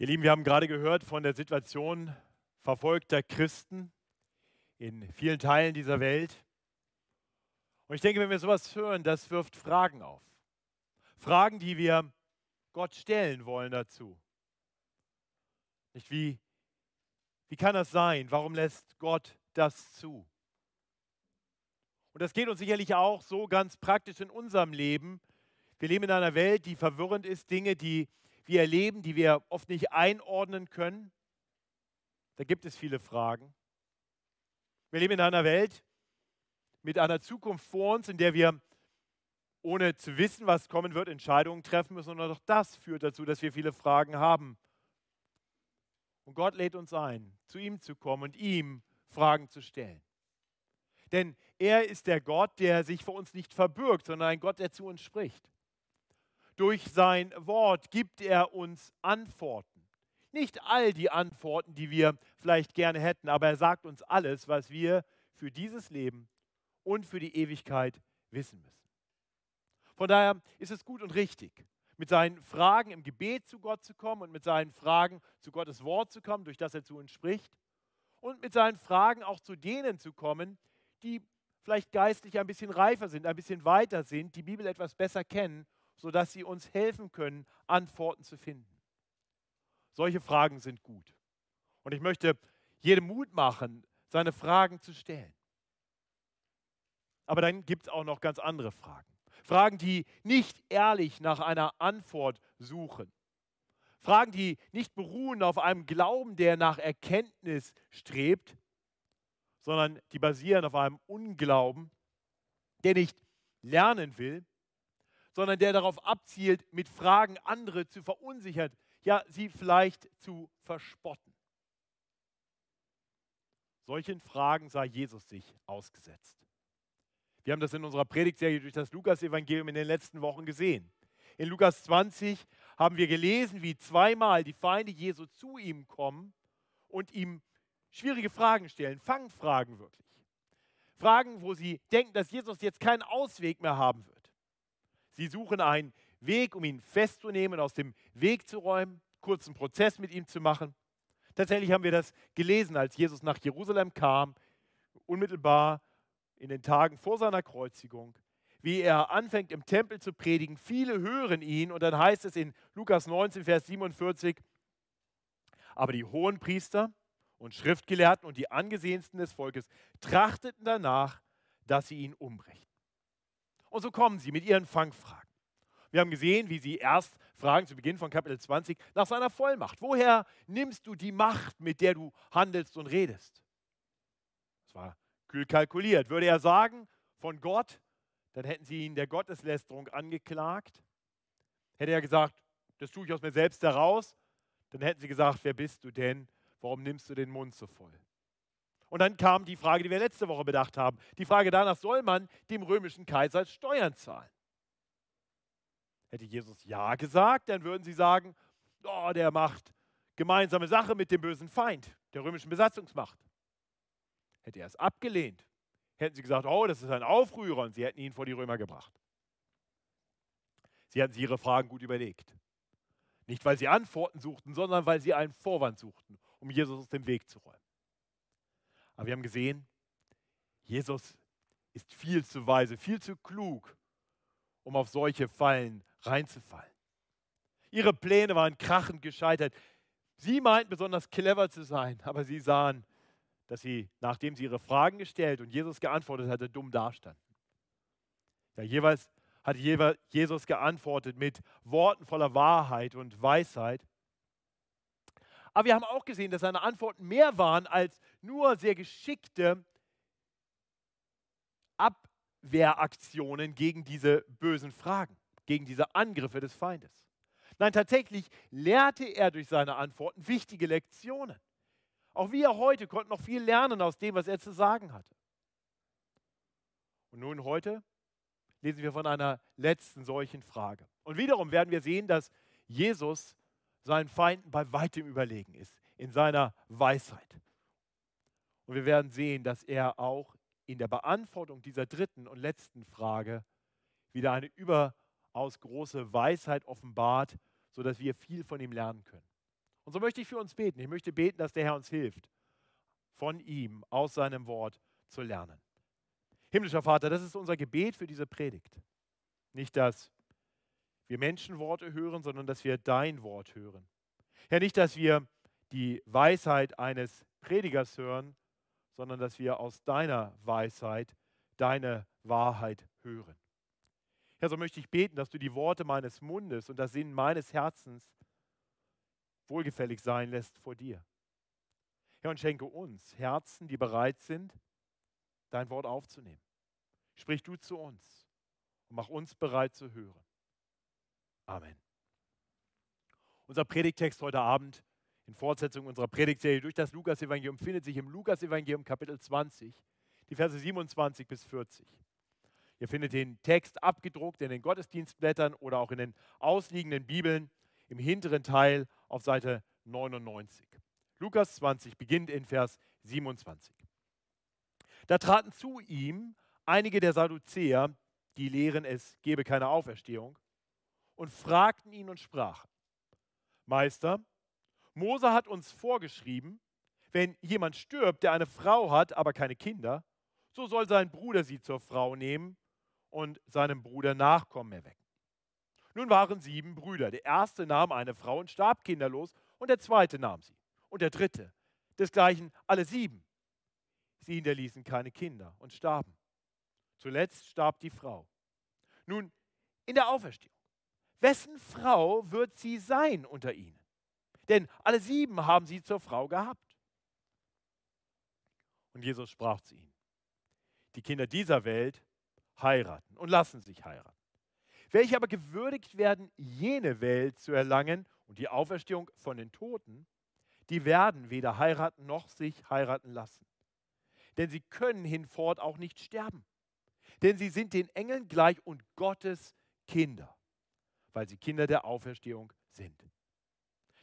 Ihr Lieben, wir haben gerade gehört von der Situation verfolgter Christen in vielen Teilen dieser Welt. Und ich denke, wenn wir sowas hören, das wirft Fragen auf. Fragen, die wir Gott stellen wollen dazu. Nicht wie, wie kann das sein? Warum lässt Gott das zu? Und das geht uns sicherlich auch so ganz praktisch in unserem Leben. Wir leben in einer Welt, die verwirrend ist, Dinge, die wir erleben, die wir oft nicht einordnen können. Da gibt es viele Fragen. Wir leben in einer Welt mit einer Zukunft vor uns, in der wir, ohne zu wissen, was kommen wird, Entscheidungen treffen müssen. Und auch das führt dazu, dass wir viele Fragen haben. Und Gott lädt uns ein, zu ihm zu kommen und ihm Fragen zu stellen. Denn er ist der Gott, der sich vor uns nicht verbürgt, sondern ein Gott, der zu uns spricht. Durch sein Wort gibt er uns Antworten. Nicht all die Antworten, die wir vielleicht gerne hätten, aber er sagt uns alles, was wir für dieses Leben und für die Ewigkeit wissen müssen. Von daher ist es gut und richtig, mit seinen Fragen im Gebet zu Gott zu kommen und mit seinen Fragen zu Gottes Wort zu kommen, durch das er zu uns spricht. Und mit seinen Fragen auch zu denen zu kommen, die vielleicht geistlich ein bisschen reifer sind, ein bisschen weiter sind, die Bibel etwas besser kennen sodass sie uns helfen können, Antworten zu finden. Solche Fragen sind gut. Und ich möchte jedem Mut machen, seine Fragen zu stellen. Aber dann gibt es auch noch ganz andere Fragen. Fragen, die nicht ehrlich nach einer Antwort suchen. Fragen, die nicht beruhen auf einem Glauben, der nach Erkenntnis strebt, sondern die basieren auf einem Unglauben, der nicht lernen will, sondern der darauf abzielt, mit Fragen andere zu verunsichern, ja, sie vielleicht zu verspotten. Solchen Fragen sei Jesus sich ausgesetzt. Wir haben das in unserer Predigtserie durch das Lukas-Evangelium in den letzten Wochen gesehen. In Lukas 20 haben wir gelesen, wie zweimal die Feinde Jesu zu ihm kommen und ihm schwierige Fragen stellen, Fangfragen wirklich. Fragen, wo sie denken, dass Jesus jetzt keinen Ausweg mehr haben wird. Sie suchen einen Weg, um ihn festzunehmen, aus dem Weg zu räumen, kurzen Prozess mit ihm zu machen. Tatsächlich haben wir das gelesen, als Jesus nach Jerusalem kam, unmittelbar in den Tagen vor seiner Kreuzigung, wie er anfängt im Tempel zu predigen. Viele hören ihn und dann heißt es in Lukas 19, Vers 47, aber die hohen Priester und Schriftgelehrten und die angesehensten des Volkes trachteten danach, dass sie ihn umbrächten. Und so kommen sie mit ihren Fangfragen. Wir haben gesehen, wie sie erst fragen zu Beginn von Kapitel 20 nach seiner Vollmacht. Woher nimmst du die Macht, mit der du handelst und redest? Das war kühl kalkuliert. Würde er sagen, von Gott, dann hätten sie ihn der Gotteslästerung angeklagt. Hätte er gesagt, das tue ich aus mir selbst heraus, dann hätten sie gesagt, wer bist du denn? Warum nimmst du den Mund so voll? Und dann kam die Frage, die wir letzte Woche bedacht haben. Die Frage danach, soll man dem römischen Kaiser Steuern zahlen? Hätte Jesus Ja gesagt, dann würden sie sagen, oh, der macht gemeinsame Sache mit dem bösen Feind, der römischen Besatzungsmacht. Hätte er es abgelehnt, hätten sie gesagt, oh, das ist ein Aufrührer und sie hätten ihn vor die Römer gebracht. Sie hatten sich ihre Fragen gut überlegt. Nicht, weil sie Antworten suchten, sondern weil sie einen Vorwand suchten, um Jesus aus dem Weg zu räumen. Aber wir haben gesehen, Jesus ist viel zu weise, viel zu klug, um auf solche Fallen reinzufallen. Ihre Pläne waren krachend gescheitert. Sie meinten besonders clever zu sein, aber sie sahen, dass sie, nachdem sie ihre Fragen gestellt und Jesus geantwortet hatte, dumm dastanden. Ja, jeweils hat Jesus geantwortet mit Worten voller Wahrheit und Weisheit. Aber wir haben auch gesehen, dass seine Antworten mehr waren als nur sehr geschickte Abwehraktionen gegen diese bösen Fragen, gegen diese Angriffe des Feindes. Nein, tatsächlich lehrte er durch seine Antworten wichtige Lektionen. Auch wir heute konnten noch viel lernen aus dem, was er zu sagen hatte. Und nun heute lesen wir von einer letzten solchen Frage. Und wiederum werden wir sehen, dass Jesus seinen Feinden bei weitem überlegen ist, in seiner Weisheit. Und wir werden sehen, dass er auch in der Beantwortung dieser dritten und letzten Frage wieder eine überaus große Weisheit offenbart, sodass wir viel von ihm lernen können. Und so möchte ich für uns beten. Ich möchte beten, dass der Herr uns hilft, von ihm aus seinem Wort zu lernen. Himmlischer Vater, das ist unser Gebet für diese Predigt. Nicht, dass wir Menschenworte hören, sondern dass wir dein Wort hören. Herr, nicht, dass wir die Weisheit eines Predigers hören, sondern dass wir aus deiner Weisheit deine Wahrheit hören. Herr, so möchte ich beten, dass du die Worte meines Mundes und das Sinn meines Herzens wohlgefällig sein lässt vor dir. Herr, und schenke uns Herzen, die bereit sind, dein Wort aufzunehmen. Sprich du zu uns und mach uns bereit zu hören. Amen. Unser Predigtext heute Abend in Fortsetzung unserer Predigtserie durch das Lukas-Evangelium findet sich im Lukas-Evangelium Kapitel 20, die Verse 27 bis 40. Ihr findet den Text abgedruckt in den Gottesdienstblättern oder auch in den ausliegenden Bibeln im hinteren Teil auf Seite 99. Lukas 20 beginnt in Vers 27. Da traten zu ihm einige der Sadduzäer, die lehren, es gebe keine Auferstehung, und fragten ihn und sprachen, Meister, Mose hat uns vorgeschrieben, wenn jemand stirbt, der eine Frau hat, aber keine Kinder, so soll sein Bruder sie zur Frau nehmen und seinem Bruder Nachkommen erwecken. Nun waren sieben Brüder. Der erste nahm eine Frau und starb kinderlos, und der zweite nahm sie. Und der dritte. Desgleichen alle sieben. Sie hinterließen keine Kinder und starben. Zuletzt starb die Frau. Nun, in der Auferstehung Wessen Frau wird sie sein unter ihnen? Denn alle sieben haben sie zur Frau gehabt. Und Jesus sprach zu ihnen, die Kinder dieser Welt heiraten und lassen sich heiraten. Welche aber gewürdigt werden, jene Welt zu erlangen und die Auferstehung von den Toten, die werden weder heiraten noch sich heiraten lassen. Denn sie können hinfort auch nicht sterben. Denn sie sind den Engeln gleich und Gottes Kinder weil sie Kinder der Auferstehung sind.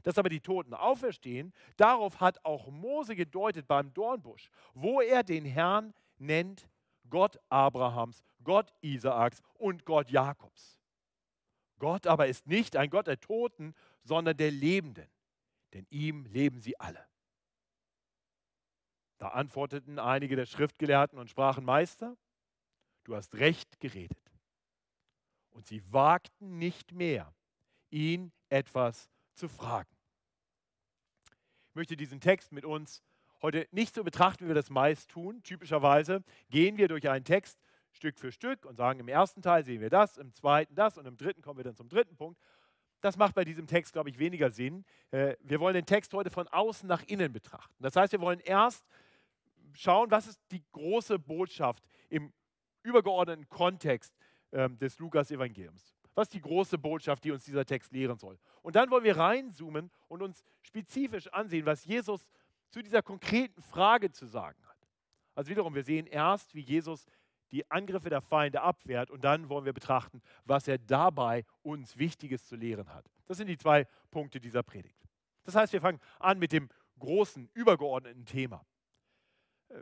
Dass aber die Toten auferstehen, darauf hat auch Mose gedeutet beim Dornbusch, wo er den Herrn nennt Gott Abrahams, Gott Isaaks und Gott Jakobs. Gott aber ist nicht ein Gott der Toten, sondern der Lebenden, denn ihm leben sie alle. Da antworteten einige der Schriftgelehrten und sprachen, Meister, du hast recht geredet. Und sie wagten nicht mehr, ihn etwas zu fragen. Möchte diesen Text mit uns heute nicht so betrachten, wie wir das meist tun. Typischerweise gehen wir durch einen Text Stück für Stück und sagen, im ersten Teil sehen wir das, im zweiten das und im dritten kommen wir dann zum dritten Punkt. Das macht bei diesem Text, glaube ich, weniger Sinn. Äh, wir wollen den Text heute von außen nach innen betrachten. Das heißt, wir wollen erst schauen, was ist die große Botschaft im übergeordneten Kontext ähm, des Lukas-Evangeliums. Was ist die große Botschaft, die uns dieser Text lehren soll? Und dann wollen wir reinzoomen und uns spezifisch ansehen, was Jesus zu dieser konkreten Frage zu sagen hat. Also wiederum, wir sehen erst, wie Jesus die Angriffe der Feinde abwehrt und dann wollen wir betrachten, was er dabei uns Wichtiges zu lehren hat. Das sind die zwei Punkte dieser Predigt. Das heißt, wir fangen an mit dem großen, übergeordneten Thema.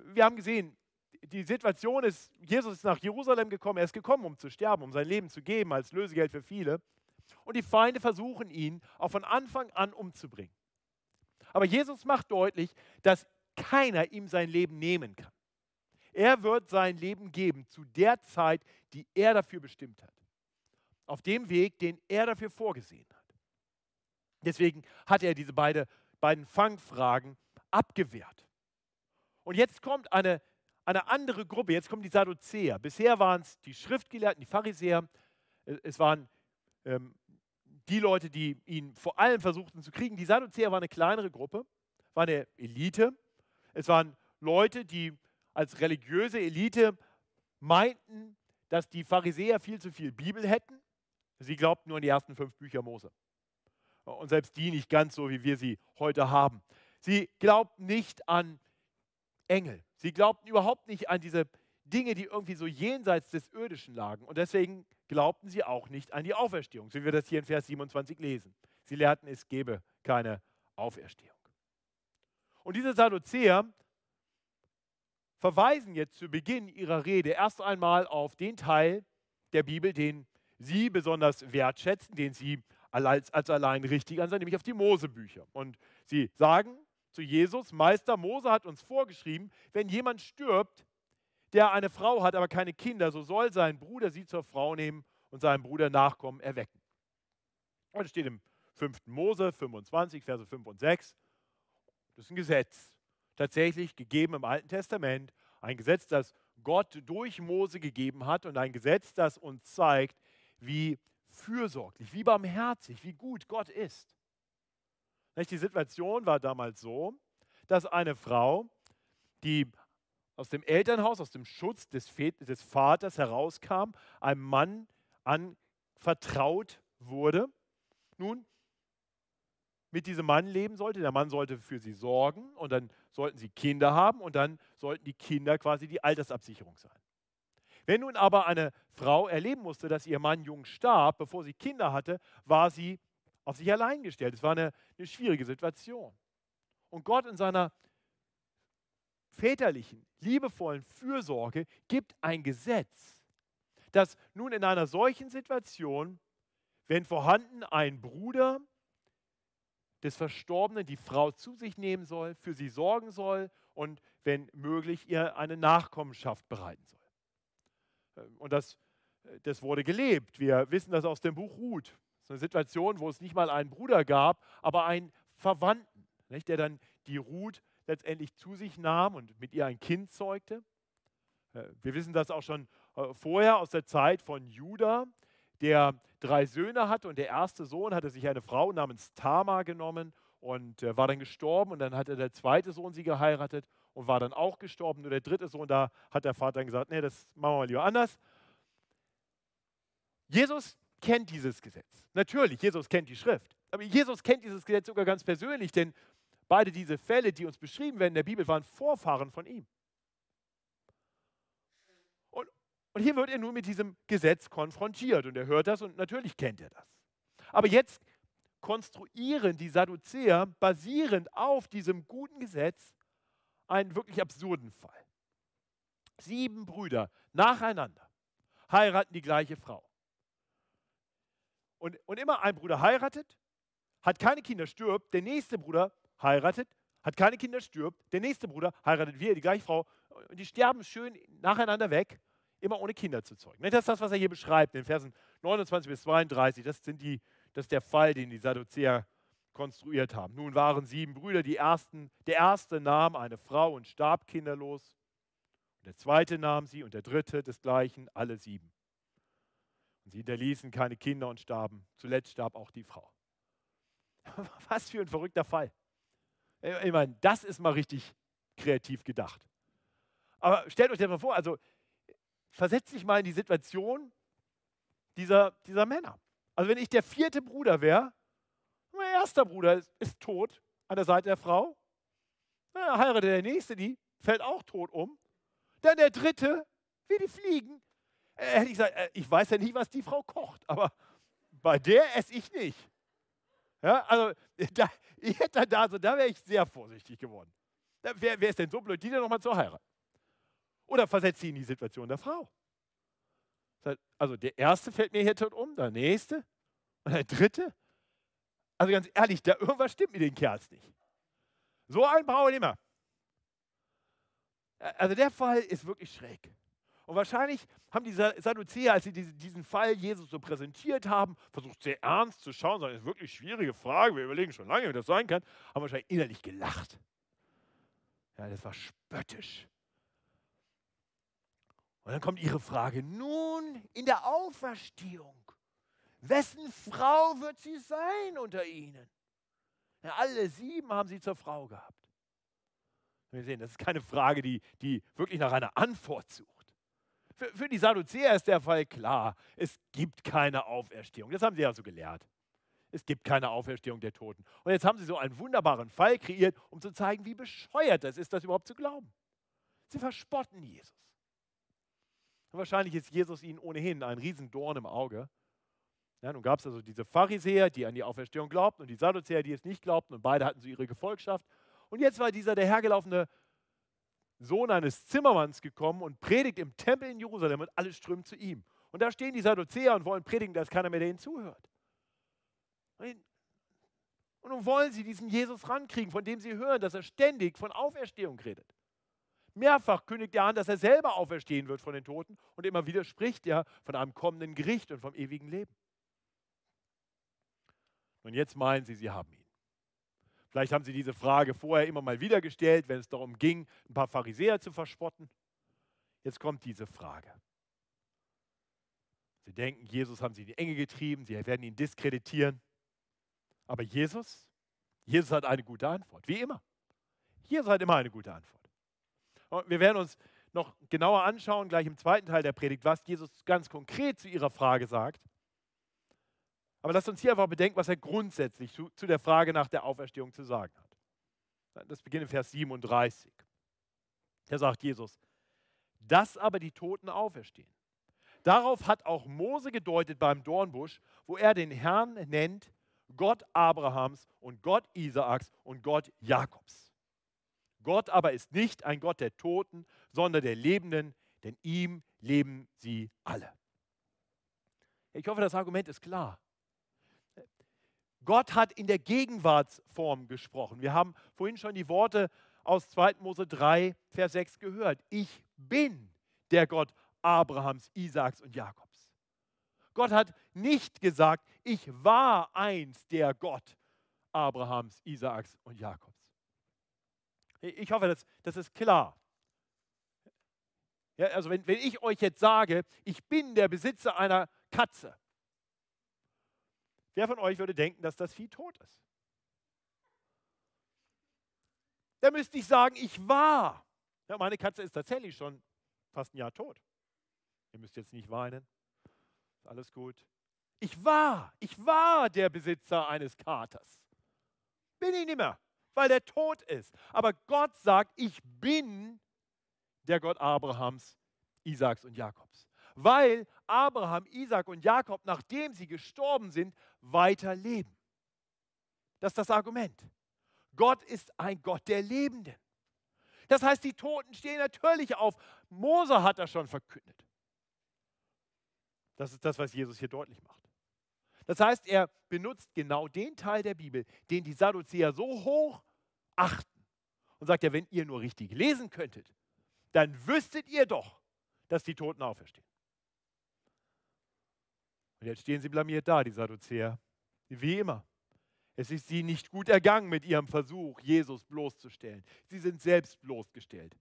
Wir haben gesehen, die Situation ist, Jesus ist nach Jerusalem gekommen, er ist gekommen, um zu sterben, um sein Leben zu geben als Lösegeld für viele. Und die Feinde versuchen ihn auch von Anfang an umzubringen. Aber Jesus macht deutlich, dass keiner ihm sein Leben nehmen kann. Er wird sein Leben geben zu der Zeit, die er dafür bestimmt hat. Auf dem Weg, den er dafür vorgesehen hat. Deswegen hat er diese beide, beiden Fangfragen abgewehrt. Und jetzt kommt eine eine andere Gruppe. Jetzt kommen die Sadduzäer. Bisher waren es die Schriftgelehrten, die Pharisäer. Es waren ähm, die Leute, die ihn vor allem versuchten zu kriegen. Die Sadduzäer waren eine kleinere Gruppe, war eine Elite. Es waren Leute, die als religiöse Elite meinten, dass die Pharisäer viel zu viel Bibel hätten. Sie glaubten nur an die ersten fünf Bücher Mose. Und selbst die nicht ganz so, wie wir sie heute haben. Sie glaubten nicht an Engel. Sie glaubten überhaupt nicht an diese Dinge, die irgendwie so jenseits des Irdischen lagen. Und deswegen glaubten sie auch nicht an die Auferstehung, so wie wir das hier in Vers 27 lesen. Sie lehrten, es gebe keine Auferstehung. Und diese Sadduzäer verweisen jetzt zu Beginn ihrer Rede erst einmal auf den Teil der Bibel, den sie besonders wertschätzen, den sie als, als allein richtig ansehen, nämlich auf die Mosebücher. Und sie sagen zu Jesus, Meister, Mose hat uns vorgeschrieben, wenn jemand stirbt, der eine Frau hat, aber keine Kinder, so soll sein Bruder sie zur Frau nehmen und seinem Bruder Nachkommen erwecken. Und das steht im 5. Mose 25, Verse 5 und 6. Das ist ein Gesetz, tatsächlich gegeben im Alten Testament. Ein Gesetz, das Gott durch Mose gegeben hat und ein Gesetz, das uns zeigt, wie fürsorglich, wie barmherzig, wie gut Gott ist. Die Situation war damals so, dass eine Frau, die aus dem Elternhaus, aus dem Schutz des, des Vaters herauskam, einem Mann anvertraut wurde, nun mit diesem Mann leben sollte. Der Mann sollte für sie sorgen und dann sollten sie Kinder haben und dann sollten die Kinder quasi die Altersabsicherung sein. Wenn nun aber eine Frau erleben musste, dass ihr Mann jung starb, bevor sie Kinder hatte, war sie auf sich allein gestellt. Es war eine, eine schwierige Situation. Und Gott in seiner väterlichen, liebevollen Fürsorge gibt ein Gesetz, dass nun in einer solchen Situation, wenn vorhanden ein Bruder des Verstorbenen die Frau zu sich nehmen soll, für sie sorgen soll und wenn möglich ihr eine Nachkommenschaft bereiten soll. Ähm, und das, äh, das wurde gelebt. Wir wissen das aus dem Buch Ruth. Ist eine Situation, wo es nicht mal einen Bruder gab, aber einen Verwandten, nicht, der dann die Ruth letztendlich zu sich nahm und mit ihr ein Kind zeugte. Äh, wir wissen das auch schon äh, vorher aus der Zeit von Judah, der drei Söhne hatte und der erste Sohn hatte sich eine Frau namens Tamar genommen und äh, war dann gestorben und dann hatte der zweite Sohn sie geheiratet und war dann auch gestorben. Nur der dritte Sohn, da hat der Vater dann gesagt, nee, das machen wir mal lieber anders. Jesus kennt dieses Gesetz. Natürlich, Jesus kennt die Schrift. Aber Jesus kennt dieses Gesetz sogar ganz persönlich, denn beide diese Fälle, die uns beschrieben werden in der Bibel, waren Vorfahren von ihm. Und hier wird er nun mit diesem Gesetz konfrontiert und er hört das und natürlich kennt er das. Aber jetzt konstruieren die Sadduzäer basierend auf diesem guten Gesetz einen wirklich absurden Fall. Sieben Brüder nacheinander heiraten die gleiche Frau. Und, und immer ein Bruder heiratet, hat keine Kinder, stirbt, der nächste Bruder heiratet, hat keine Kinder, stirbt, der nächste Bruder heiratet wieder die gleiche Frau und die sterben schön nacheinander weg immer ohne Kinder zu zeugen. Das ist das, was er hier beschreibt, in den Versen 29 bis 32. Das, sind die, das ist der Fall, den die Sadduzäer konstruiert haben. Nun waren sieben Brüder, die ersten, der erste nahm eine Frau und starb kinderlos. Der zweite nahm sie und der dritte desgleichen, alle sieben. Und sie hinterließen keine Kinder und starben. Zuletzt starb auch die Frau. Was für ein verrückter Fall. Ich meine, das ist mal richtig kreativ gedacht. Aber stellt euch das mal vor, also versetz dich mal in die Situation dieser, dieser Männer. Also wenn ich der vierte Bruder wäre, mein erster Bruder ist, ist, tot an der Seite der Frau, dann heiratet der nächste, die fällt auch tot um. Dann der dritte, wie die fliegen. Äh, hätte ich gesagt, äh, ich weiß ja nicht, was die Frau kocht, aber bei der esse ich nicht. Ja, also da, ich hätte da, also, da wäre ich sehr vorsichtig geworden. Da, wer, wer ist denn so blöd, die dann nochmal zu heiraten? Oder versetzt sie in die Situation der Frau. Also der erste fällt mir hier tot um, der nächste und der dritte. Also ganz ehrlich, da irgendwas stimmt mit den Kerls nicht. So einen brauchen wir immer. Also der Fall ist wirklich schräg. Und wahrscheinlich haben die Sadduzäer, als sie diesen Fall Jesus so präsentiert haben, versucht sehr ernst zu schauen, das ist eine wirklich schwierige Frage, wir überlegen schon lange, wie das sein kann, haben wahrscheinlich innerlich gelacht. Ja, das war spöttisch. Und dann kommt ihre Frage, nun in der Auferstehung, wessen Frau wird sie sein unter ihnen? Ja, alle sieben haben sie zur Frau gehabt. Wir sehen, das ist keine Frage, die, die wirklich nach einer Antwort sucht. Für, für die Sadduzäer ist der Fall klar, es gibt keine Auferstehung. Das haben sie ja so gelehrt. Es gibt keine Auferstehung der Toten. Und jetzt haben sie so einen wunderbaren Fall kreiert, um zu zeigen, wie bescheuert das ist, das überhaupt zu glauben. Sie verspotten Jesus. Wahrscheinlich ist Jesus ihnen ohnehin ein Riesendorn im Auge. Ja, nun gab es also diese Pharisäer, die an die Auferstehung glaubten, und die Sadduzäer, die es nicht glaubten, und beide hatten so ihre Gefolgschaft. Und jetzt war dieser der hergelaufene Sohn eines Zimmermanns gekommen und predigt im Tempel in Jerusalem und alle strömen zu ihm. Und da stehen die Sadduzäer und wollen predigen, da ist keiner mehr, der ihnen zuhört. Und nun wollen sie diesen Jesus rankriegen, von dem sie hören, dass er ständig von Auferstehung redet. Mehrfach kündigt er an, dass er selber auferstehen wird von den Toten und immer wieder spricht er von einem kommenden Gericht und vom ewigen Leben. Und jetzt meinen sie, sie haben ihn. Vielleicht haben sie diese Frage vorher immer mal wieder gestellt, wenn es darum ging, ein paar Pharisäer zu verspotten. Jetzt kommt diese Frage. Sie denken, Jesus haben sie in die Enge getrieben, sie werden ihn diskreditieren. Aber Jesus, Jesus hat eine gute Antwort, wie immer. Jesus hat immer eine gute Antwort. Und wir werden uns noch genauer anschauen, gleich im zweiten Teil der Predigt, was Jesus ganz konkret zu ihrer Frage sagt. Aber lasst uns hier einfach bedenken, was er grundsätzlich zu, zu der Frage nach der Auferstehung zu sagen hat. Das beginnt in Vers 37. Da sagt Jesus, dass aber die Toten auferstehen. Darauf hat auch Mose gedeutet beim Dornbusch, wo er den Herrn nennt, Gott Abrahams und Gott Isaaks und Gott Jakobs. Gott aber ist nicht ein Gott der Toten, sondern der Lebenden, denn ihm leben sie alle. Ich hoffe, das Argument ist klar. Gott hat in der Gegenwartsform gesprochen. Wir haben vorhin schon die Worte aus 2. Mose 3, Vers 6 gehört. Ich bin der Gott Abrahams, Isaaks und Jakobs. Gott hat nicht gesagt, ich war einst der Gott Abrahams, Isaaks und Jakobs. Ich hoffe, das, das ist klar. Ja, also wenn, wenn ich euch jetzt sage, ich bin der Besitzer einer Katze, wer von euch würde denken, dass das Vieh tot ist? Da müsste ich sagen, ich war. Ja, meine Katze ist tatsächlich schon fast ein Jahr tot. Ihr müsst jetzt nicht weinen. Alles gut. Ich war, ich war der Besitzer eines Katers. Bin ich nicht mehr weil er tot ist. Aber Gott sagt, ich bin der Gott Abrahams, Isaaks und Jakobs. Weil Abraham, Isaak und Jakob, nachdem sie gestorben sind, weiter leben. Das ist das Argument. Gott ist ein Gott der Lebenden. Das heißt, die Toten stehen natürlich auf. Mose hat das schon verkündet. Das ist das, was Jesus hier deutlich macht. Das heißt, er benutzt genau den Teil der Bibel, den die Sadduzäer so hoch achten. Und sagt ja, wenn ihr nur richtig lesen könntet, dann wüsstet ihr doch, dass die Toten auferstehen. Und jetzt stehen sie blamiert da, die Sadduzäer. Wie immer. Es ist sie nicht gut ergangen mit ihrem Versuch, Jesus bloßzustellen. Sie sind selbst bloßgestellt.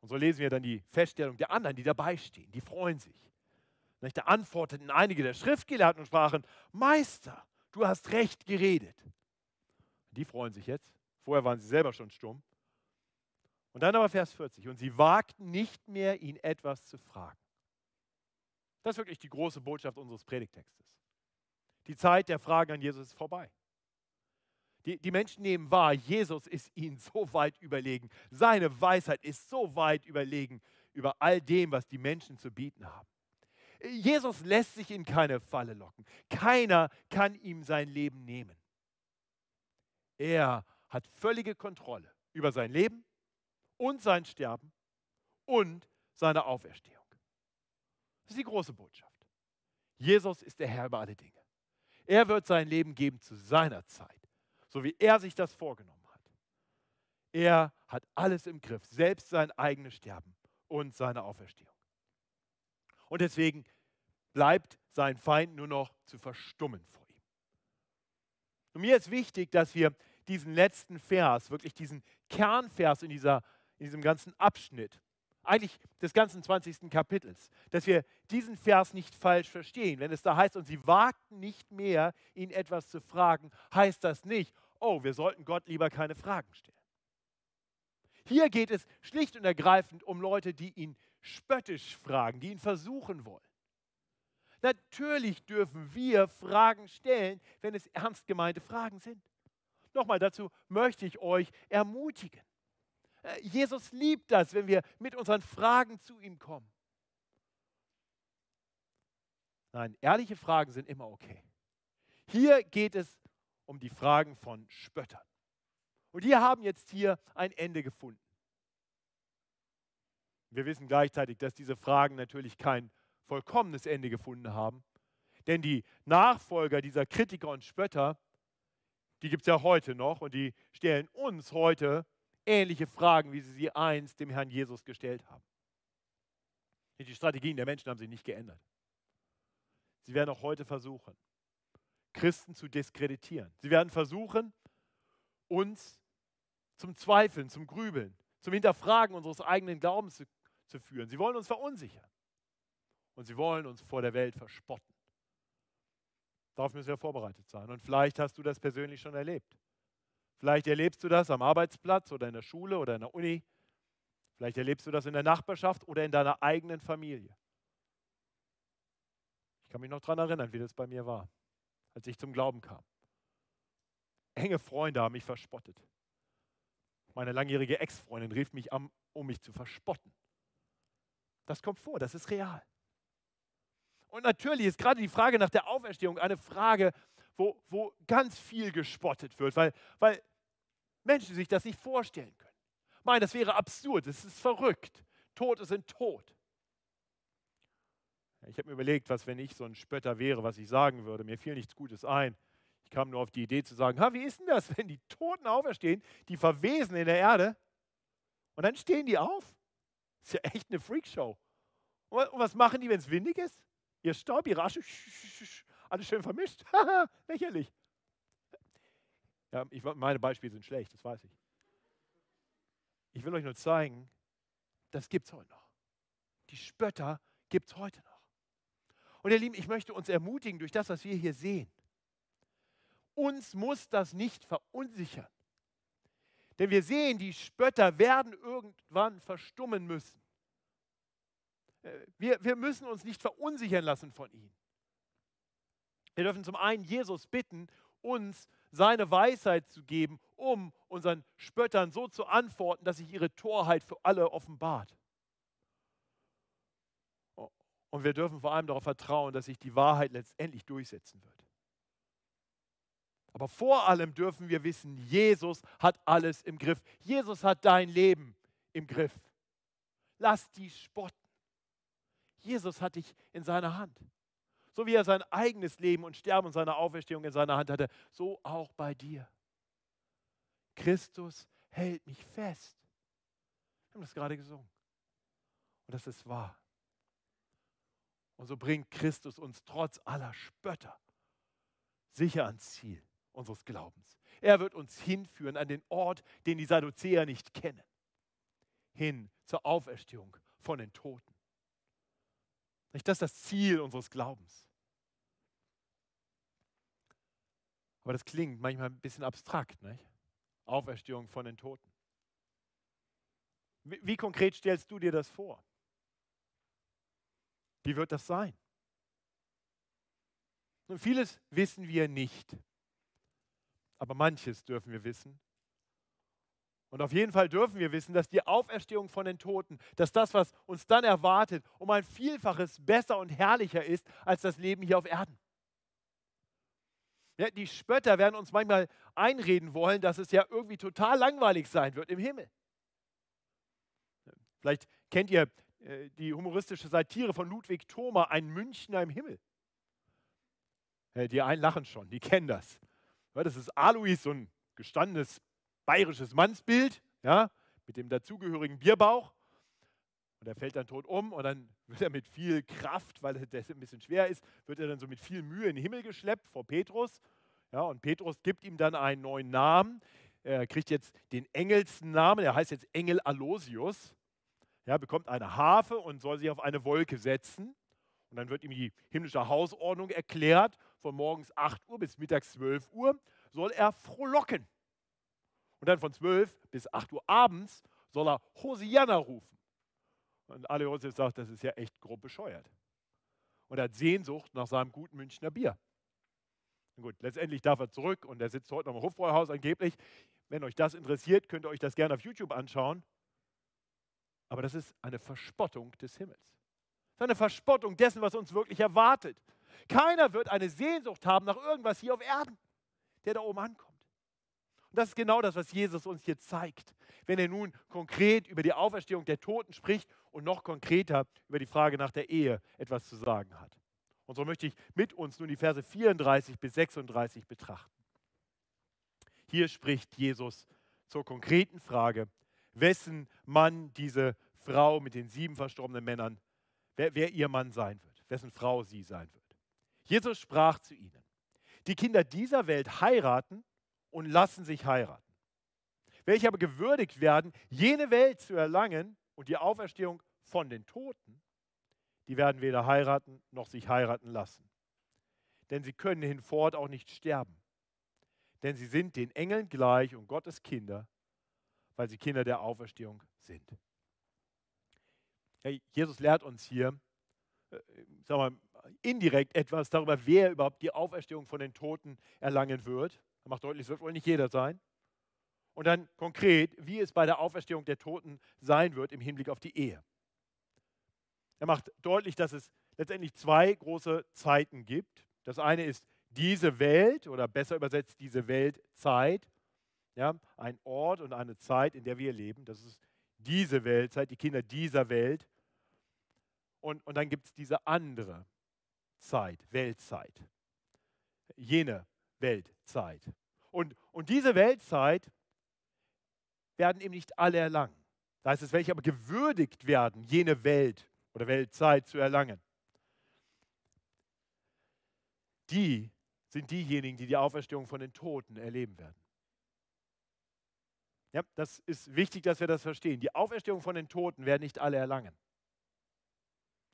Und so lesen wir dann die Feststellung der anderen, die dabei stehen. Die freuen sich. Da antworteten einige der Schriftgelehrten und sprachen, Meister, du hast recht geredet. Die freuen sich jetzt. Vorher waren sie selber schon stumm. Und dann aber Vers 40. Und sie wagten nicht mehr, ihn etwas zu fragen. Das ist wirklich die große Botschaft unseres Predigtextes. Die Zeit der Fragen an Jesus ist vorbei. Die, die Menschen nehmen wahr, Jesus ist ihnen so weit überlegen. Seine Weisheit ist so weit überlegen über all dem, was die Menschen zu bieten haben. Jesus lässt sich in keine Falle locken. Keiner kann ihm sein Leben nehmen. Er hat völlige Kontrolle über sein Leben und sein Sterben und seine Auferstehung. Das ist die große Botschaft. Jesus ist der Herr über alle Dinge. Er wird sein Leben geben zu seiner Zeit, so wie er sich das vorgenommen hat. Er hat alles im Griff, selbst sein eigenes Sterben und seine Auferstehung. Und deswegen bleibt sein Feind nur noch zu verstummen vor ihm. Und mir ist wichtig, dass wir diesen letzten Vers, wirklich diesen Kernvers in, dieser, in diesem ganzen Abschnitt, eigentlich des ganzen 20. Kapitels, dass wir diesen Vers nicht falsch verstehen. Wenn es da heißt, und sie wagten nicht mehr, ihn etwas zu fragen, heißt das nicht, oh, wir sollten Gott lieber keine Fragen stellen. Hier geht es schlicht und ergreifend um Leute, die ihn spöttisch fragen, die ihn versuchen wollen. Natürlich dürfen wir Fragen stellen, wenn es ernst gemeinte Fragen sind. Nochmal dazu möchte ich euch ermutigen. Äh, Jesus liebt das, wenn wir mit unseren Fragen zu ihm kommen. Nein, ehrliche Fragen sind immer okay. Hier geht es um die Fragen von Spöttern. Und die haben jetzt hier ein Ende gefunden. Wir wissen gleichzeitig, dass diese Fragen natürlich kein vollkommenes Ende gefunden haben. Denn die Nachfolger dieser Kritiker und Spötter, die gibt es ja heute noch und die stellen uns heute ähnliche Fragen, wie sie sie einst dem Herrn Jesus gestellt haben. Die Strategien der Menschen haben sich nicht geändert. Sie werden auch heute versuchen, Christen zu diskreditieren. Sie werden versuchen, uns zum Zweifeln, zum Grübeln, zum Hinterfragen unseres eigenen Glaubens zu, zu führen. Sie wollen uns verunsichern. Und sie wollen uns vor der Welt verspotten. Darauf müssen wir vorbereitet sein. Und vielleicht hast du das persönlich schon erlebt. Vielleicht erlebst du das am Arbeitsplatz oder in der Schule oder in der Uni. Vielleicht erlebst du das in der Nachbarschaft oder in deiner eigenen Familie. Ich kann mich noch daran erinnern, wie das bei mir war, als ich zum Glauben kam. Enge Freunde haben mich verspottet. Meine langjährige Ex-Freundin rief mich an, um mich zu verspotten. Das kommt vor, das ist real. Und natürlich ist gerade die Frage nach der Auferstehung eine Frage, wo, wo ganz viel gespottet wird, weil, weil Menschen sich das nicht vorstellen können. Meinen, das wäre absurd, das ist verrückt. Tote sind tot. Ich habe mir überlegt, was, wenn ich so ein Spötter wäre, was ich sagen würde. Mir fiel nichts Gutes ein. Ich kam nur auf die Idee zu sagen, ha, wie ist denn das, wenn die Toten auferstehen, die verwesen in der Erde und dann stehen die auf? Das ist ja echt eine Freakshow. Und was machen die, wenn es windig ist? Ihr Staub, ihre Asche, alles schön vermischt. Lächerlich. Ja, ich, meine Beispiele sind schlecht, das weiß ich. Ich will euch nur zeigen, das gibt es heute noch. Die Spötter gibt es heute noch. Und ihr Lieben, ich möchte uns ermutigen durch das, was wir hier sehen. Uns muss das nicht verunsichern. Denn wir sehen, die Spötter werden irgendwann verstummen müssen. Äh, wir, wir müssen uns nicht verunsichern lassen von ihnen. Wir dürfen zum einen Jesus bitten, uns seine Weisheit zu geben, um unseren Spöttern so zu antworten, dass sich ihre Torheit für alle offenbart. Und wir dürfen vor allem darauf vertrauen, dass sich die Wahrheit letztendlich durchsetzen wird. Aber vor allem dürfen wir wissen, Jesus hat alles im Griff. Jesus hat dein Leben im Griff. Lass die spotten. Jesus hat dich in seiner Hand. So wie er sein eigenes Leben und Sterben und seine Auferstehung in seiner Hand hatte, so auch bei dir. Christus hält mich fest. Wir haben das gerade gesungen. Und das ist wahr. Und so bringt Christus uns trotz aller Spötter sicher ans Ziel unseres Glaubens. Er wird uns hinführen an den Ort, den die Sadduzäer nicht kennen. Hin zur Auferstehung von den Toten. Das ist das Ziel unseres Glaubens. Aber das klingt manchmal ein bisschen abstrakt, nicht? Auferstehung von den Toten. Wie, wie konkret stellst du dir das vor? Wie wird das sein? Nun, vieles wissen wir nicht, aber manches dürfen wir wissen. Und auf jeden Fall dürfen wir wissen, dass die Auferstehung von den Toten, dass das, was uns dann erwartet, um ein Vielfaches besser und herrlicher ist als das Leben hier auf Erden. Ja, die Spötter werden uns manchmal einreden wollen, dass es ja irgendwie total langweilig sein wird im Himmel. Vielleicht kennt ihr äh, die humoristische Satire von Ludwig Thoma, ein Münchner im Himmel. Die einen lachen schon, die kennen das. Das ist Alois, so ein gestandenes bayerisches Mannsbild, ja, mit dem dazugehörigen Bierbauch. Und er fällt dann tot um und dann wird er mit viel Kraft, weil der ein bisschen schwer ist, wird er dann so mit viel Mühe in den Himmel geschleppt vor Petrus. Ja, und Petrus gibt ihm dann einen neuen Namen. Er kriegt jetzt den Engelsnamen, er heißt jetzt Engel Alosius. Ja, bekommt eine Harfe und soll sich auf eine Wolke setzen. Und dann wird ihm die himmlische Hausordnung erklärt. Von morgens 8 Uhr bis mittags 12 Uhr soll er frohlocken. Und dann von 12 bis 8 Uhr abends soll er Hosianna rufen. Und alle Josef sagt, das ist ja echt grob bescheuert. Und er hat Sehnsucht nach seinem guten Münchner Bier. Und gut, letztendlich darf er zurück und er sitzt heute noch im Hofbräuhaus angeblich. Wenn euch das interessiert, könnt ihr euch das gerne auf YouTube anschauen. Aber das ist eine Verspottung des Himmels. Das ist eine Verspottung dessen, was uns wirklich erwartet. Keiner wird eine Sehnsucht haben nach irgendwas hier auf Erden, der da oben ankommt. Und das ist genau das, was Jesus uns hier zeigt, wenn er nun konkret über die Auferstehung der Toten spricht und noch konkreter über die Frage nach der Ehe etwas zu sagen hat. Und so möchte ich mit uns nun die Verse 34 bis 36 betrachten. Hier spricht Jesus zur konkreten Frage, wessen Mann diese Frau mit den sieben verstorbenen Männern, wer, wer ihr Mann sein wird, wessen Frau sie sein wird. Jesus sprach zu ihnen, die Kinder dieser Welt heiraten und lassen sich heiraten. Welche aber gewürdigt werden, jene Welt zu erlangen und die Auferstehung von den Toten, die werden weder heiraten noch sich heiraten lassen. Denn sie können hinfort auch nicht sterben. Denn sie sind den Engeln gleich und Gottes Kinder, weil sie Kinder der Auferstehung sind. Jesus lehrt uns hier, äh, sag mal, indirekt etwas darüber, wer überhaupt die Auferstehung von den Toten erlangen wird. Er macht deutlich, es wird wohl nicht jeder sein. Und dann konkret, wie es bei der Auferstehung der Toten sein wird im Hinblick auf die Ehe. Er macht deutlich, dass es letztendlich zwei große Zeiten gibt. Das eine ist diese Welt oder besser übersetzt diese Weltzeit. Ja, ein Ort und eine Zeit, in der wir leben. Das ist diese Weltzeit, die Kinder dieser Welt. Und, und dann gibt es diese andere Zeit, Weltzeit. Jene Weltzeit. Und, und diese Weltzeit werden eben nicht alle erlangen. Da heißt es, welche aber gewürdigt werden, jene Welt oder Weltzeit zu erlangen. Die sind diejenigen, die die Auferstehung von den Toten erleben werden. Ja, das ist wichtig, dass wir das verstehen. Die Auferstehung von den Toten werden nicht alle erlangen.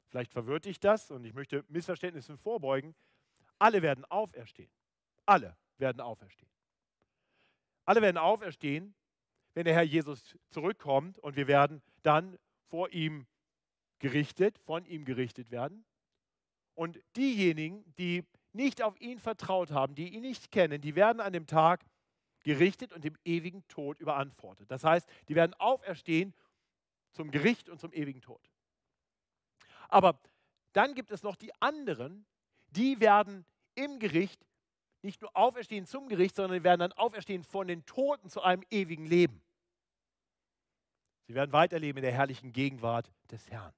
Vielleicht verwirrt dich das und ich möchte Missverständnissen vorbeugen. Alle werden auferstehen. Alle werden auferstehen. Alle werden auferstehen, wenn der Herr Jesus zurückkommt und wir werden dann vor ihm gerichtet, von ihm gerichtet werden. Und diejenigen, die nicht auf ihn vertraut haben, die ihn nicht kennen, die werden an dem Tag gerichtet und dem ewigen Tod überantwortet. Das heißt, die werden auferstehen zum Gericht und zum ewigen Tod. Aber dann gibt es noch die anderen, die werden im Gericht nicht nur auferstehen zum Gericht, sondern die werden dann auferstehen von den Toten zu einem ewigen Leben. Sie werden weiterleben in der herrlichen Gegenwart des Herrn.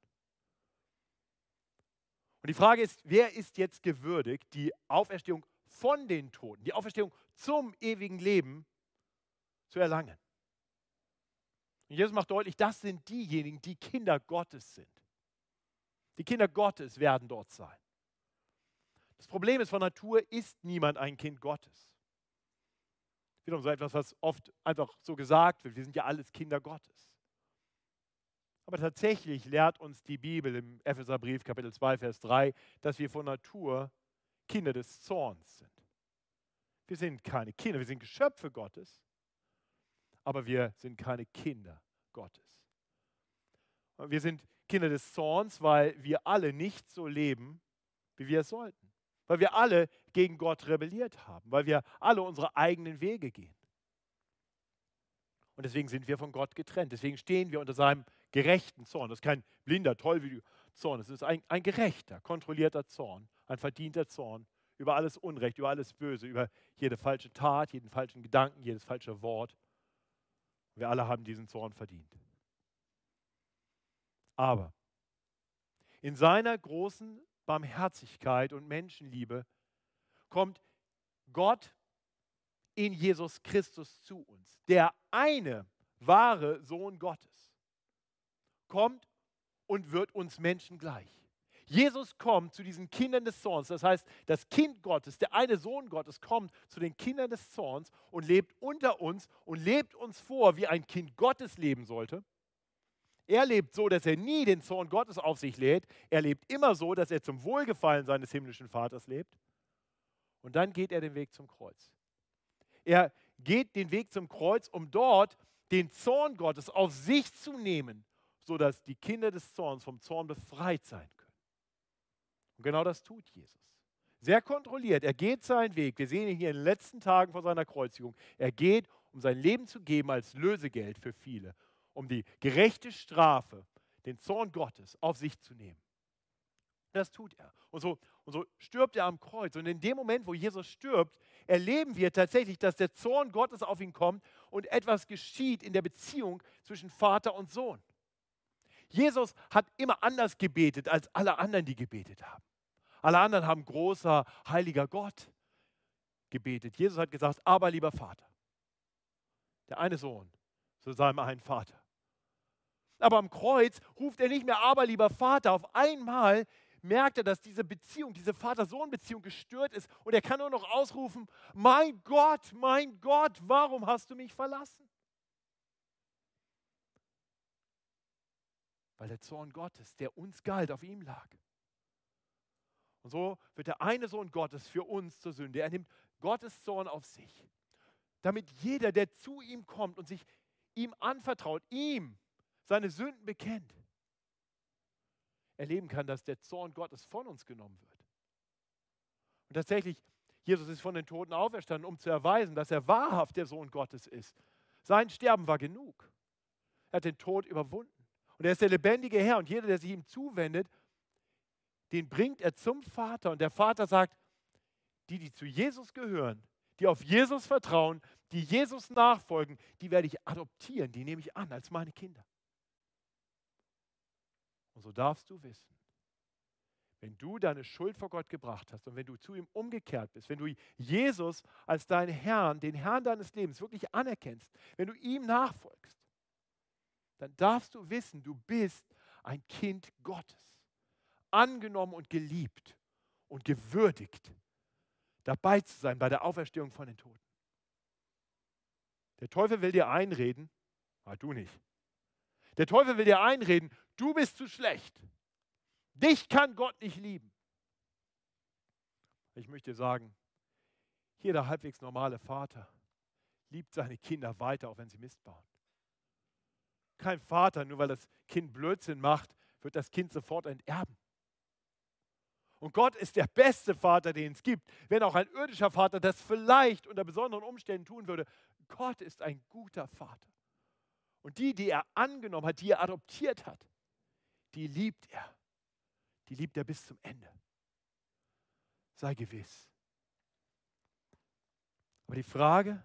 Und die Frage ist, wer ist jetzt gewürdigt, die Auferstehung von den Toten, die Auferstehung zum ewigen Leben zu erlangen? Und Jesus macht deutlich, das sind diejenigen, die Kinder Gottes sind. Die Kinder Gottes werden dort sein. Das Problem ist, von Natur ist niemand ein Kind Gottes. Wiederum so etwas, was oft einfach so gesagt wird. Wir sind ja alles Kinder Gottes. Aber tatsächlich lehrt uns die Bibel im Epheserbrief Kapitel 2, Vers 3, dass wir von Natur Kinder des Zorns sind. Wir sind keine Kinder, wir sind Geschöpfe Gottes, aber wir sind keine Kinder Gottes. Wir sind Kinder des Zorns, weil wir alle nicht so leben, wie wir es sollten. Weil wir alle gegen Gott rebelliert haben, weil wir alle unsere eigenen Wege gehen. Und deswegen sind wir von Gott getrennt. Deswegen stehen wir unter seinem gerechten Zorn. Das ist kein blinder, tollwütiger Zorn. Es ist ein, ein gerechter, kontrollierter Zorn, ein verdienter Zorn über alles Unrecht, über alles Böse, über jede falsche Tat, jeden falschen Gedanken, jedes falsche Wort. Wir alle haben diesen Zorn verdient. Aber in seiner großen Barmherzigkeit und Menschenliebe kommt Gott in Jesus Christus zu uns, der eine wahre Sohn Gottes, kommt und wird uns Menschen gleich. Jesus kommt zu diesen Kindern des Zorns. Das heißt, das Kind Gottes, der eine Sohn Gottes, kommt zu den Kindern des Zorns und lebt unter uns und lebt uns vor, wie ein Kind Gottes leben sollte. Er lebt so, dass er nie den Zorn Gottes auf sich lädt. Er lebt immer so, dass er zum Wohlgefallen seines himmlischen Vaters lebt. Und dann geht er den Weg zum Kreuz. Er geht den Weg zum Kreuz, um dort den Zorn Gottes auf sich zu nehmen, sodass die Kinder des Zorns vom Zorn befreit sein können. Und genau das tut Jesus. Sehr kontrolliert. Er geht seinen Weg. Wir sehen ihn hier in den letzten Tagen vor seiner Kreuzigung. Er geht, um sein Leben zu geben als Lösegeld für viele um die gerechte Strafe, den Zorn Gottes auf sich zu nehmen. Das tut er. Und so, und so stirbt er am Kreuz. Und in dem Moment, wo Jesus stirbt, erleben wir tatsächlich, dass der Zorn Gottes auf ihn kommt und etwas geschieht in der Beziehung zwischen Vater und Sohn. Jesus hat immer anders gebetet als alle anderen, die gebetet haben. Alle anderen haben großer, heiliger Gott gebetet. Jesus hat gesagt, aber lieber Vater. Der eine Sohn zu seinem einen Vater. Aber am Kreuz ruft er nicht mehr, aber lieber Vater. Auf einmal merkt er, dass diese Beziehung, diese Vater-Sohn-Beziehung gestört ist. Und er kann nur noch ausrufen, mein Gott, mein Gott, warum hast du mich verlassen? Weil der Zorn Gottes, der uns galt, auf ihm lag. Und so wird der eine Sohn Gottes für uns zur Sünde. Er nimmt Gottes Zorn auf sich, damit jeder, der zu ihm kommt und sich ihm anvertraut, ihm seine Sünden bekennt, erleben kann, dass der Zorn Gottes von uns genommen wird. Und tatsächlich, Jesus ist von den Toten auferstanden, um zu erweisen, dass er wahrhaft der Sohn Gottes ist. Sein Sterben war genug. Er hat den Tod überwunden. Und er ist der lebendige Herr. Und jeder, der sich ihm zuwendet, den bringt er zum Vater. Und der Vater sagt, die, die zu Jesus gehören, die auf Jesus vertrauen, die Jesus nachfolgen, die werde ich adoptieren, die nehme ich an als meine Kinder. Und so darfst du wissen, wenn du deine Schuld vor Gott gebracht hast und wenn du zu ihm umgekehrt bist, wenn du Jesus als deinen Herrn, den Herrn deines Lebens wirklich anerkennst, wenn du ihm nachfolgst, dann darfst du wissen, du bist ein Kind Gottes, angenommen und geliebt und gewürdigt, dabei zu sein bei der Auferstehung von den Toten. Der Teufel will dir einreden, ah, du nicht. Der Teufel will dir einreden, Du bist zu schlecht. Dich kann Gott nicht lieben. Ich möchte sagen, jeder halbwegs normale Vater liebt seine Kinder weiter, auch wenn sie Mist bauen. Kein Vater, nur weil das Kind Blödsinn macht, wird das Kind sofort enterben. Und Gott ist der beste Vater, den es gibt. Wenn auch ein irdischer Vater das vielleicht unter besonderen Umständen tun würde, Gott ist ein guter Vater. Und die, die er angenommen hat, die er adoptiert hat, die liebt er. Die liebt er bis zum Ende. Sei gewiss. Aber die Frage,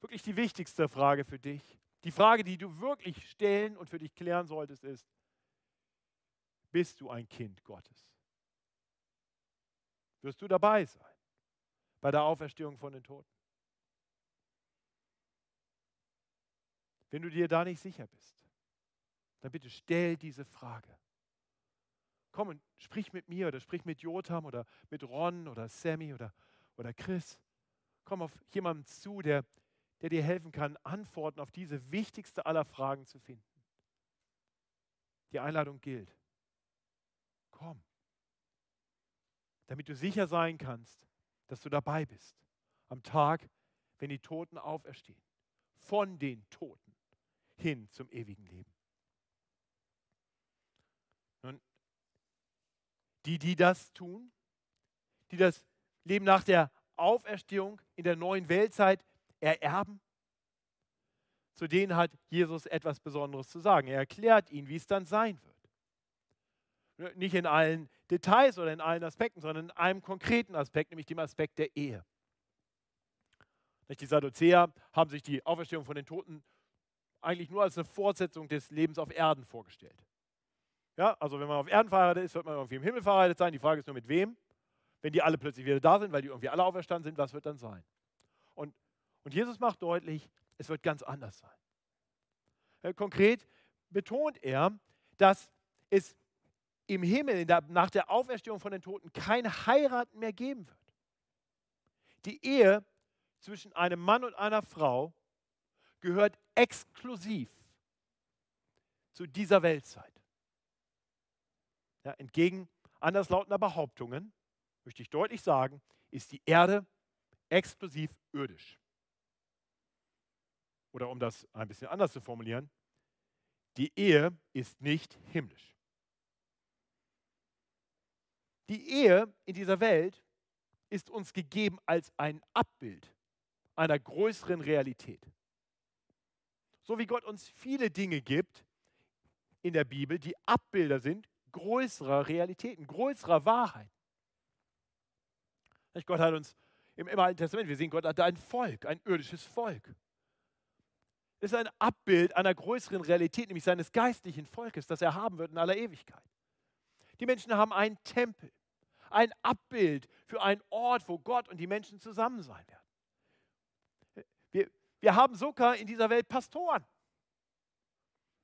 wirklich die wichtigste Frage für dich, die Frage, die du wirklich stellen und für dich klären solltest, ist, bist du ein Kind Gottes? Wirst du dabei sein bei der Auferstehung von den Toten? Wenn du dir da nicht sicher bist, dann bitte stell diese Frage. Komm und sprich mit mir oder sprich mit Jotam oder mit Ron oder Sammy oder, oder Chris. Komm auf jemanden zu, der, der dir helfen kann, Antworten auf diese wichtigste aller Fragen zu finden. Die Einladung gilt. Komm, damit du sicher sein kannst, dass du dabei bist am Tag, wenn die Toten auferstehen. Von den Toten hin zum ewigen Leben. Die, die das tun, die das Leben nach der Auferstehung in der neuen Weltzeit ererben. Zu denen hat Jesus etwas Besonderes zu sagen. Er erklärt ihnen, wie es dann sein wird. Nicht in allen Details oder in allen Aspekten, sondern in einem konkreten Aspekt, nämlich dem Aspekt der Ehe. Die Sadduzäer haben sich die Auferstehung von den Toten eigentlich nur als eine Fortsetzung des Lebens auf Erden vorgestellt. Ja, also wenn man auf Erden verheiratet ist, wird man irgendwie im Himmel verheiratet sein. Die Frage ist nur mit wem. Wenn die alle plötzlich wieder da sind, weil die irgendwie alle auferstanden sind, was wird dann sein? Und, und Jesus macht deutlich, es wird ganz anders sein. Ja, konkret betont er, dass es im Himmel der, nach der Auferstehung von den Toten kein Heiraten mehr geben wird. Die Ehe zwischen einem Mann und einer Frau gehört exklusiv zu dieser Weltzeit. Ja, entgegen anderslautender Behauptungen, möchte ich deutlich sagen, ist die Erde exklusiv irdisch. Oder um das ein bisschen anders zu formulieren, die Ehe ist nicht himmlisch. Die Ehe in dieser Welt ist uns gegeben als ein Abbild einer größeren Realität. So wie Gott uns viele Dinge gibt in der Bibel, die Abbilder sind größerer Realitäten, größerer Wahrheit. Gott hat uns im, im Alten Testament, wir sehen, Gott hat ein Volk, ein irdisches Volk. Es ist ein Abbild einer größeren Realität, nämlich seines geistlichen Volkes, das er haben wird in aller Ewigkeit. Die Menschen haben einen Tempel, ein Abbild für einen Ort, wo Gott und die Menschen zusammen sein werden. Wir, wir haben sogar in dieser Welt Pastoren,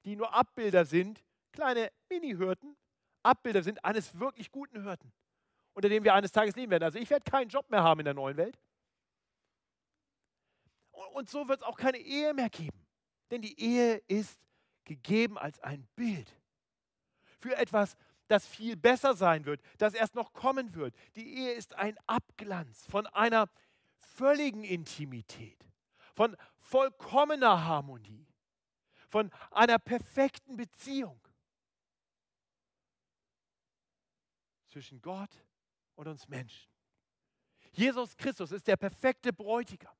die nur Abbilder sind, kleine Mini-Hürden, Abbilder sind eines wirklich guten Hirten, unter dem wir eines Tages leben werden. Also ich werde keinen Job mehr haben in der neuen Welt. Und so wird es auch keine Ehe mehr geben. Denn die Ehe ist gegeben als ein Bild für etwas, das viel besser sein wird, das erst noch kommen wird. Die Ehe ist ein Abglanz von einer völligen Intimität, von vollkommener Harmonie, von einer perfekten Beziehung zwischen Gott und uns Menschen. Jesus Christus ist der perfekte Bräutigam.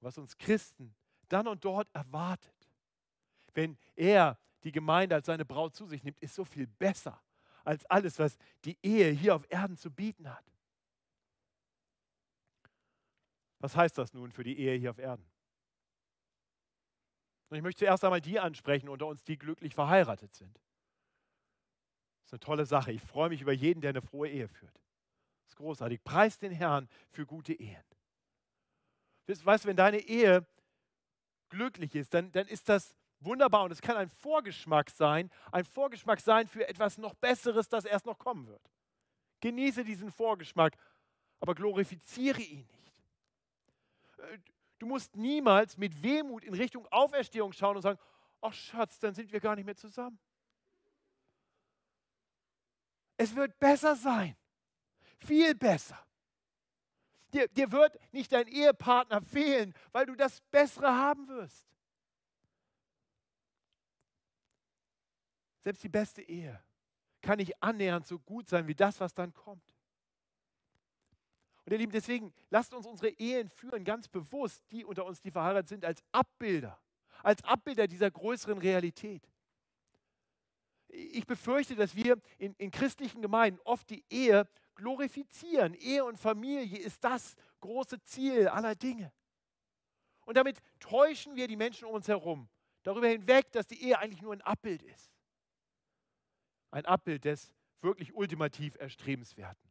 Was uns Christen dann und dort erwartet, wenn er die Gemeinde als seine Braut zu sich nimmt, ist so viel besser als alles, was die Ehe hier auf Erden zu bieten hat. Was heißt das nun für die Ehe hier auf Erden? Und ich möchte zuerst einmal die ansprechen unter uns, die glücklich verheiratet sind. Ist eine tolle Sache. Ich freue mich über jeden, der eine frohe Ehe führt. Das ist großartig. Preis den Herrn für gute Ehen. Weißt du, wenn deine Ehe glücklich ist, dann, dann ist das wunderbar und es kann ein Vorgeschmack sein, ein Vorgeschmack sein für etwas noch Besseres, das erst noch kommen wird. Genieße diesen Vorgeschmack, aber glorifiziere ihn nicht. Äh, du musst niemals mit Wehmut in Richtung Auferstehung schauen und sagen, ach Schatz, dann sind wir gar nicht mehr zusammen. Es wird besser sein, viel besser. Dir, dir wird nicht dein Ehepartner fehlen, weil du das Bessere haben wirst. Selbst die beste Ehe kann nicht annähernd so gut sein wie das, was dann kommt. Und ihr Lieben, deswegen lasst uns unsere Ehen führen, ganz bewusst, die unter uns, die verheiratet sind, als Abbilder, als Abbilder dieser größeren Realität. Ich befürchte, dass wir in, in christlichen Gemeinden oft die Ehe glorifizieren. Ehe und Familie ist das große Ziel aller Dinge. Und damit täuschen wir die Menschen um uns herum darüber hinweg, dass die Ehe eigentlich nur ein Abbild ist. Ein Abbild des wirklich ultimativ Erstrebenswerten.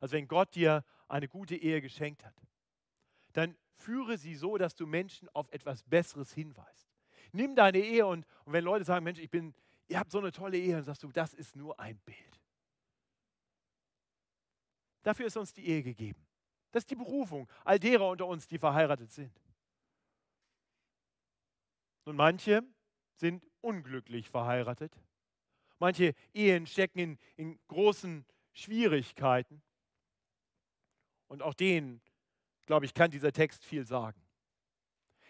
Also wenn Gott dir eine gute Ehe geschenkt hat, dann führe sie so, dass du Menschen auf etwas Besseres hinweist. Nimm deine Ehe und, und wenn Leute sagen, Mensch, ich bin, ihr habt so eine tolle Ehe, dann sagst du, das ist nur ein Bild. Dafür ist uns die Ehe gegeben. Das ist die Berufung all derer unter uns, die verheiratet sind. Und manche sind unglücklich verheiratet. Manche Ehen stecken in, in großen Schwierigkeiten. Und auch denen, glaube ich, kann dieser Text viel sagen.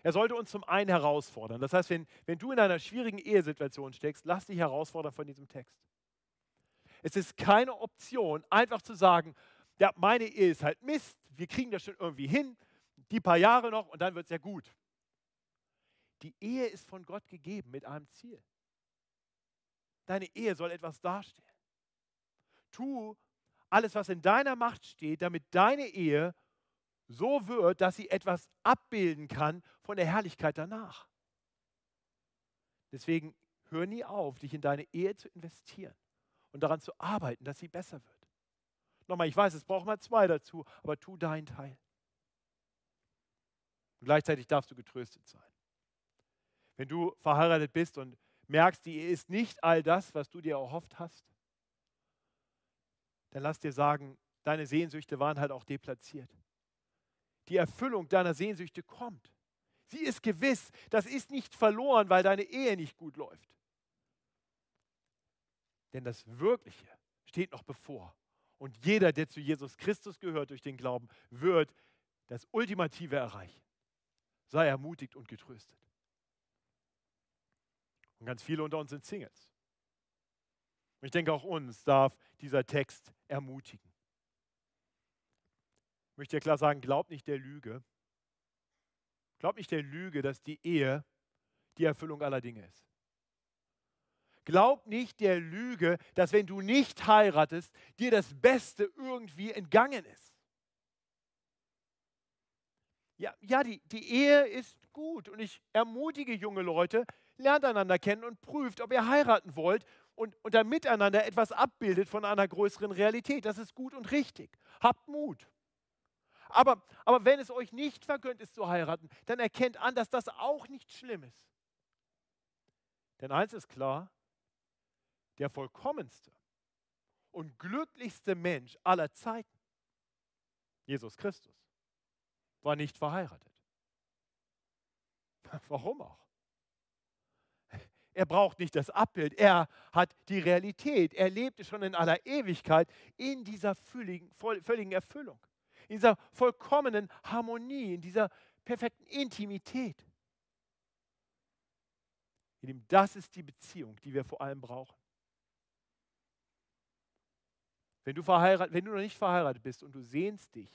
Er sollte uns zum einen herausfordern. Das heißt, wenn, wenn du in einer schwierigen Ehesituation steckst, lass dich herausfordern von diesem Text. Es ist keine Option, einfach zu sagen, ja, meine Ehe ist halt Mist, wir kriegen das schon irgendwie hin, die paar Jahre noch und dann wird es ja gut. Die Ehe ist von Gott gegeben mit einem Ziel. Deine Ehe soll etwas darstellen. Tu alles, was in deiner Macht steht, damit deine Ehe so wird, dass sie etwas abbilden kann von der Herrlichkeit danach. Deswegen hör nie auf, dich in deine Ehe zu investieren und daran zu arbeiten, dass sie besser wird. Nochmal, ich weiß, es braucht mal zwei dazu, aber tu deinen Teil. Und gleichzeitig darfst du getröstet sein. Wenn du verheiratet bist und merkst, die Ehe ist nicht all das, was du dir erhofft hast, dann lass dir sagen, deine Sehnsüchte waren halt auch deplatziert. Die Erfüllung deiner Sehnsüchte kommt. Sie ist gewiss. Das ist nicht verloren, weil deine Ehe nicht gut läuft. Denn das Wirkliche steht noch bevor. Und jeder, der zu Jesus Christus gehört durch den Glauben, wird das Ultimative erreichen. Sei ermutigt und getröstet. Und ganz viele unter uns sind Singles. Und ich denke, auch uns darf dieser Text ermutigen. Möchte ja klar sagen, glaub nicht der Lüge. Glaub nicht der Lüge, dass die Ehe die Erfüllung aller Dinge ist. Glaub nicht der Lüge, dass wenn du nicht heiratest, dir das Beste irgendwie entgangen ist. Ja, ja die, die Ehe ist gut und ich ermutige junge Leute, lernt einander kennen und prüft, ob ihr heiraten wollt und, und dann miteinander etwas abbildet von einer größeren Realität. Das ist gut und richtig. Habt Mut. Aber, aber wenn es euch nicht vergönnt ist zu heiraten, dann erkennt an, dass das auch nicht schlimm ist. Denn eins ist klar, der vollkommenste und glücklichste Mensch aller Zeiten, Jesus Christus, war nicht verheiratet. Warum auch? Er braucht nicht das Abbild, er hat die Realität. Er lebte schon in aller Ewigkeit in dieser völligen, völligen Erfüllung, in dieser vollkommenen Harmonie, in dieser perfekten Intimität. Das ist die Beziehung, die wir vor allem brauchen. Wenn du, verheiratet, wenn du noch nicht verheiratet bist und du sehnst dich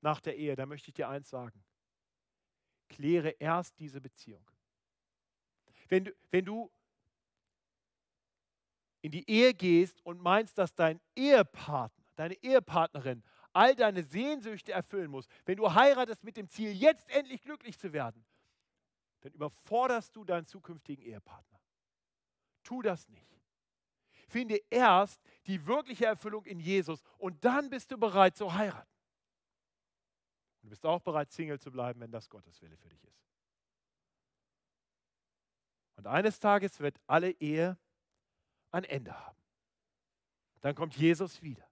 nach der Ehe, dann möchte ich dir eins sagen. Kläre erst diese Beziehung. Wenn du, wenn du in die Ehe gehst und meinst, dass dein Ehepartner, deine Ehepartnerin all deine Sehnsüchte erfüllen muss, wenn du heiratest mit dem Ziel, jetzt endlich glücklich zu werden, dann überforderst du deinen zukünftigen Ehepartner. Tu das nicht. Finde erst die wirkliche Erfüllung in Jesus und dann bist du bereit zu heiraten. Du bist auch bereit, Single zu bleiben, wenn das Gottes Wille für dich ist. Und eines Tages wird alle Ehe ein Ende haben. Dann kommt Jesus wieder.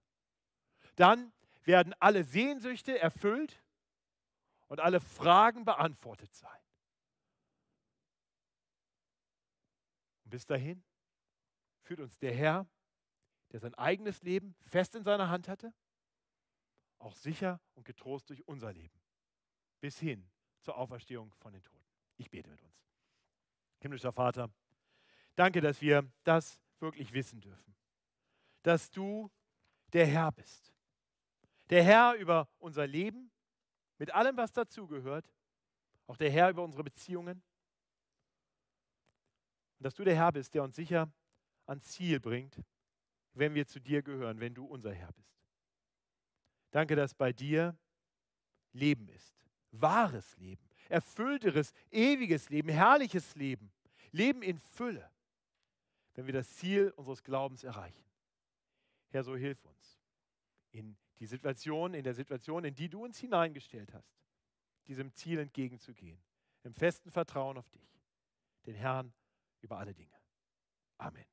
Dann werden alle Sehnsüchte erfüllt und alle Fragen beantwortet sein. Und bis dahin führt uns der Herr, der sein eigenes Leben fest in seiner Hand hatte, auch sicher und getrost durch unser Leben, bis hin zur Auferstehung von den Toten. Ich bete mit uns. Himmlischer Vater, danke, dass wir das wirklich wissen dürfen, dass du der Herr bist. Der Herr über unser Leben, mit allem, was dazugehört, auch der Herr über unsere Beziehungen. Und dass du der Herr bist, der uns sicher ans Ziel bringt, wenn wir zu dir gehören, wenn du unser Herr bist. Danke, dass bei dir Leben ist, wahres Leben, erfüllteres, ewiges Leben, herrliches Leben, Leben in Fülle wenn wir das Ziel unseres Glaubens erreichen. Herr, so hilf uns in die Situation, in der Situation, in die du uns hineingestellt hast, diesem Ziel entgegenzugehen, im festen Vertrauen auf dich, den Herrn über alle Dinge. Amen.